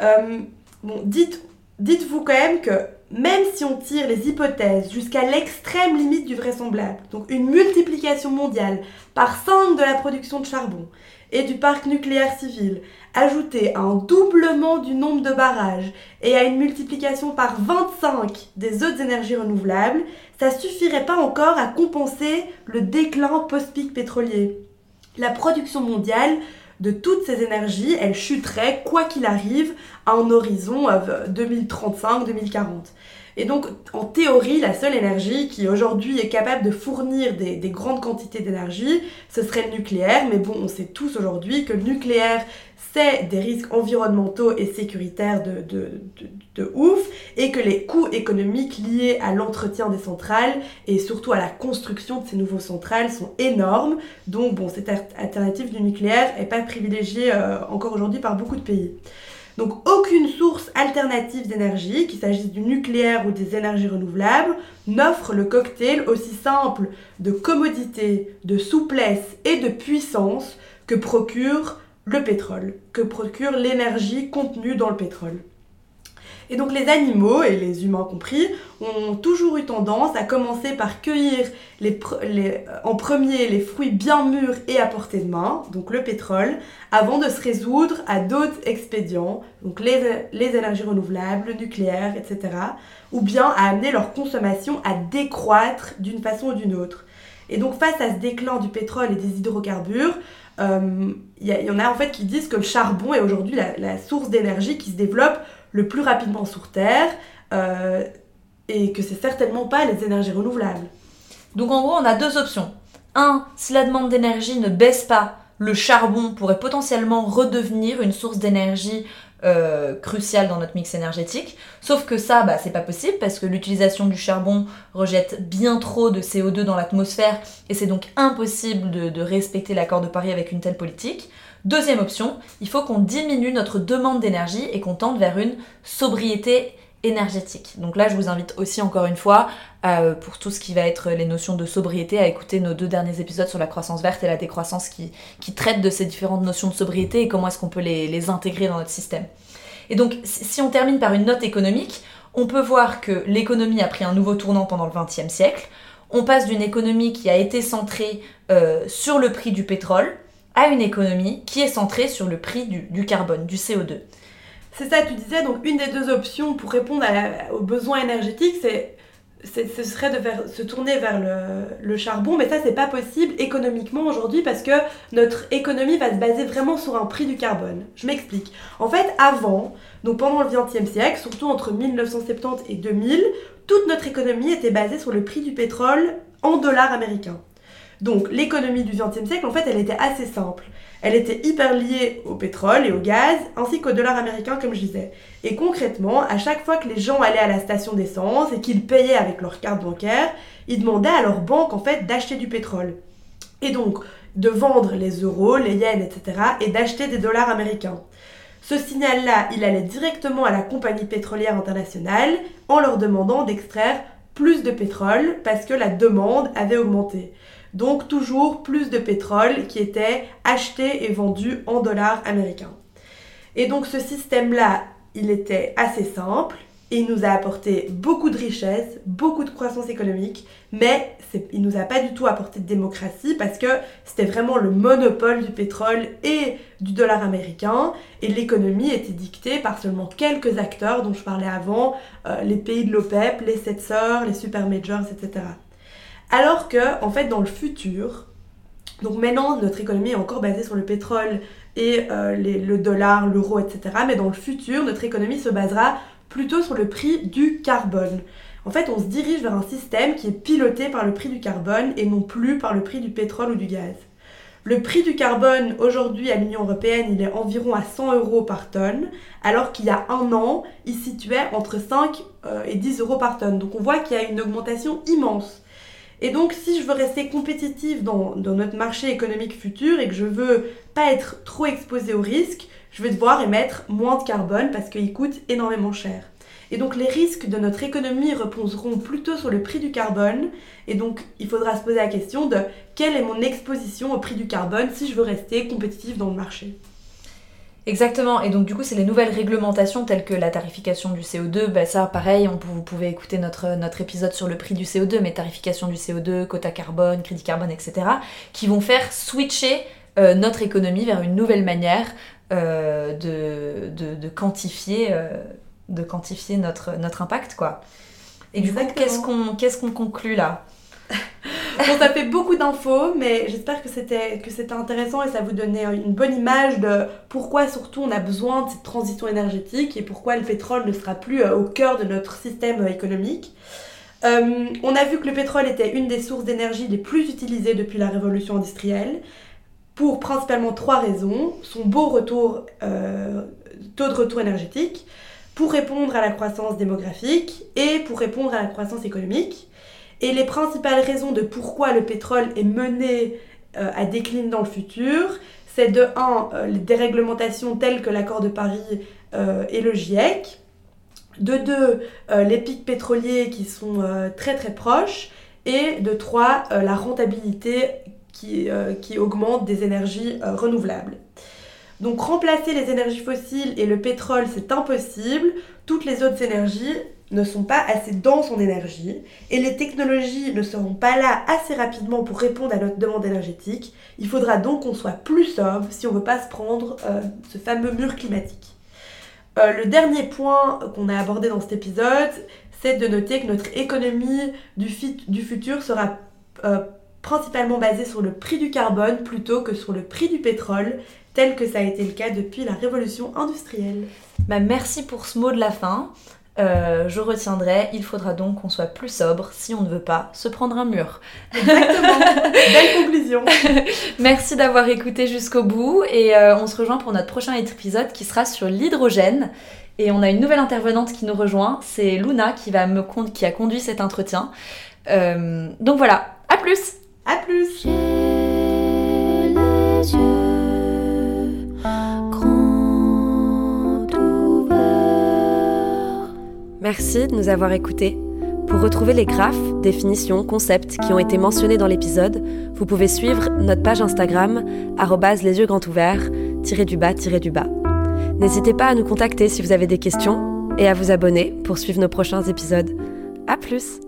S4: Euh, bon, dites, dites-vous quand même que même si on tire les hypothèses jusqu'à l'extrême limite du vraisemblable, donc une multiplication mondiale par 5 de la production de charbon, et du parc nucléaire civil, ajouté à un doublement du nombre de barrages et à une multiplication par 25 des autres énergies renouvelables, ça suffirait pas encore à compenser le déclin post-pic pétrolier. La production mondiale de toutes ces énergies, elle chuterait, quoi qu'il arrive, à un horizon 2035-2040. Et donc, en théorie, la seule énergie qui aujourd'hui est capable de fournir des, grandes quantités d'énergie, ce serait le nucléaire. Mais bon, on sait tous aujourd'hui que le nucléaire, c'est des risques environnementaux et sécuritaires de, de, ouf, et que les coûts économiques liés à l'entretien des centrales et surtout à la construction de ces nouveaux centrales sont énormes. Donc, bon, cette alternative du nucléaire n'est pas privilégiée euh, encore aujourd'hui par beaucoup de pays. Donc aucune source alternative d'énergie, qu'il s'agisse du nucléaire ou des énergies renouvelables, n'offre le cocktail aussi simple de commodité, de souplesse et de puissance que procure le pétrole, que procure l'énergie contenue dans le pétrole. Et donc les animaux, et les humains compris, ont toujours eu tendance à commencer par cueillir en premier les fruits bien mûrs et à portée de main, donc le pétrole, avant de se résoudre à d'autres expédients, donc les, les énergies renouvelables, le nucléaire, etc., ou bien à amener leur consommation à décroître d'une façon ou d'une autre. Et donc face à ce déclin du pétrole et des hydrocarbures, il euh, y, en a en fait qui disent que le charbon est aujourd'hui la, source d'énergie qui se développe le plus rapidement sur Terre euh, et que c'est certainement pas les énergies renouvelables.
S3: Donc en gros, on a deux options. Un, si la demande d'énergie ne baisse pas, le charbon pourrait potentiellement redevenir une source d'énergie euh, crucial dans notre mix énergétique. Sauf que ça, bah, c'est pas possible parce que l'utilisation du charbon rejette bien trop de CO2 dans l'atmosphère et c'est donc impossible de, de respecter l'accord de Paris avec une telle politique. Deuxième option, il faut qu'on diminue notre demande d'énergie et qu'on tente vers une sobriété énergétique. Donc là, je vous invite aussi encore une fois, euh, pour tout ce qui va être les notions de sobriété, à écouter nos deux derniers épisodes sur la croissance verte et la décroissance qui, qui traitent de ces différentes notions de sobriété et comment est-ce qu'on peut les, intégrer dans notre système. Et donc, si on termine par une note économique, on peut voir que l'économie a pris un nouveau tournant pendant le XXe siècle. On passe d'une économie qui a été centrée euh, sur le prix du pétrole à une économie qui est centrée sur le prix du, du carbone, du CO2.
S4: C'est ça, tu disais, donc une des deux options pour répondre aux besoins énergétiques, c'est ce serait de se tourner vers le, charbon, mais ça c'est pas possible économiquement aujourd'hui parce que notre économie va se baser vraiment sur un prix du carbone. Je m'explique. En fait, avant, donc pendant le XXe siècle, surtout entre 1970 et 2000, toute notre économie était basée sur le prix du pétrole en dollars américains. Donc l'économie du XXe siècle, en fait, elle était assez simple. Elle était hyper liée au pétrole et au gaz, ainsi qu'au dollar américain, comme je disais. Et concrètement, à chaque fois que les gens allaient à la station d'essence et qu'ils payaient avec leur carte bancaire, ils demandaient à leur banque, en fait, d'acheter du pétrole. Et donc, de vendre les euros, les yens, etc., et d'acheter des dollars américains. Ce signal-là, il allait directement à la compagnie pétrolière internationale en leur demandant d'extraire plus de pétrole parce que la demande avait augmenté. Donc toujours plus de pétrole qui était acheté et vendu en dollars américains. Et donc ce système-là, il était assez simple il nous a apporté beaucoup de richesses, beaucoup de croissance économique, mais il nous a pas du tout apporté de démocratie parce que c'était vraiment le monopole du pétrole et du dollar américain et l'économie était dictée par seulement quelques acteurs dont je parlais avant, euh, les pays de l'OPEP, les sept sœurs, les super majors, etc. Alors que, en fait, dans le futur, donc maintenant, notre économie est encore basée sur le pétrole et euh, le dollar, l'euro, etc. Mais dans le futur, notre économie se basera plutôt sur le prix du carbone. En fait, on se dirige vers un système qui est piloté par le prix du carbone et non plus par le prix du pétrole ou du gaz. Le prix du carbone aujourd'hui à l'Union européenne, il est environ à 100 euros par tonne, alors qu'il y a un an, il situait entre 5 euh, et 10 euros par tonne. Donc on voit qu'il y a une augmentation immense. Et donc, si je veux rester compétitive dans, notre marché économique futur et que je veux pas être trop exposée au risque, je vais devoir émettre moins de carbone parce qu'il coûte énormément cher. Et donc les risques de notre économie reposeront plutôt sur le prix du carbone. Et donc il faudra se poser la question de quelle est mon exposition au prix du carbone si je veux rester compétitive dans le marché.
S3: Exactement, et donc du coup c'est les nouvelles réglementations telles que la tarification du CO2, bah ça pareil, on, vous pouvez écouter notre, notre épisode sur le prix du CO2, mais tarification du CO2, quota carbone, crédit carbone, etc., qui vont faire switcher euh, notre économie vers une nouvelle manière euh, de, de, de quantifier, euh, de quantifier notre, notre impact, quoi. Et du coup, qu'est-ce qu'on qu'est-ce qu'on conclut là?
S4: Bon, ça fait beaucoup d'infos, mais j'espère que c'était que c'était intéressant et ça vous donnait une bonne image de pourquoi surtout on a besoin de cette transition énergétique et pourquoi le pétrole ne sera plus euh, au cœur de notre système euh, économique. Euh, on a vu que le pétrole était une des sources d'énergie les plus utilisées depuis la révolution industrielle pour principalement trois raisons. Son beau retour, taux de retour énergétique, pour répondre à la croissance démographique et pour répondre à la croissance économique. Et les principales raisons de pourquoi le pétrole est mené euh, à décliner dans le futur, c'est de 1, les déréglementations telles que l'accord de Paris euh, et le GIEC, de 2, les pics pétroliers qui sont euh, très très proches, et de 3, la rentabilité qui, euh, qui augmente des énergies euh, renouvelables. Donc remplacer les énergies fossiles et le pétrole, c'est impossible. Toutes les autres énergies ne sont pas assez denses en énergie et les technologies ne seront pas là assez rapidement pour répondre à notre demande énergétique. Il faudra donc qu'on soit plus sobre si on veut pas se prendre euh, ce fameux mur climatique. Euh, le dernier point qu'on a abordé dans cet épisode, c'est de noter que notre économie du futur sera euh, principalement basée sur le prix du carbone plutôt que sur le prix du pétrole, tel que ça a été le cas depuis la révolution industrielle.
S3: bah, Merci pour ce mot de la fin. Euh, je retiendrai, il faudra donc qu'on soit plus sobre si on ne veut pas se prendre un mur.
S4: Exactement. Belle conclusion.
S3: Merci d'avoir écouté jusqu'au bout et euh, on se rejoint pour notre prochain épisode qui sera sur l'hydrogène. Et on a une nouvelle intervenante qui nous rejoint, c'est Luna qui, va me con- qui a conduit cet entretien. Euh, donc voilà, à plus
S4: À plus.
S1: Merci de nous avoir écoutés. Pour retrouver les graphes, définitions, concepts qui ont été mentionnés dans l'épisode, vous pouvez suivre notre page Instagram, les yeux grands ouverts, tiré du bas, tiré du bas. N'hésitez pas à nous contacter si vous avez des questions et à vous abonner pour suivre nos prochains épisodes. À plus!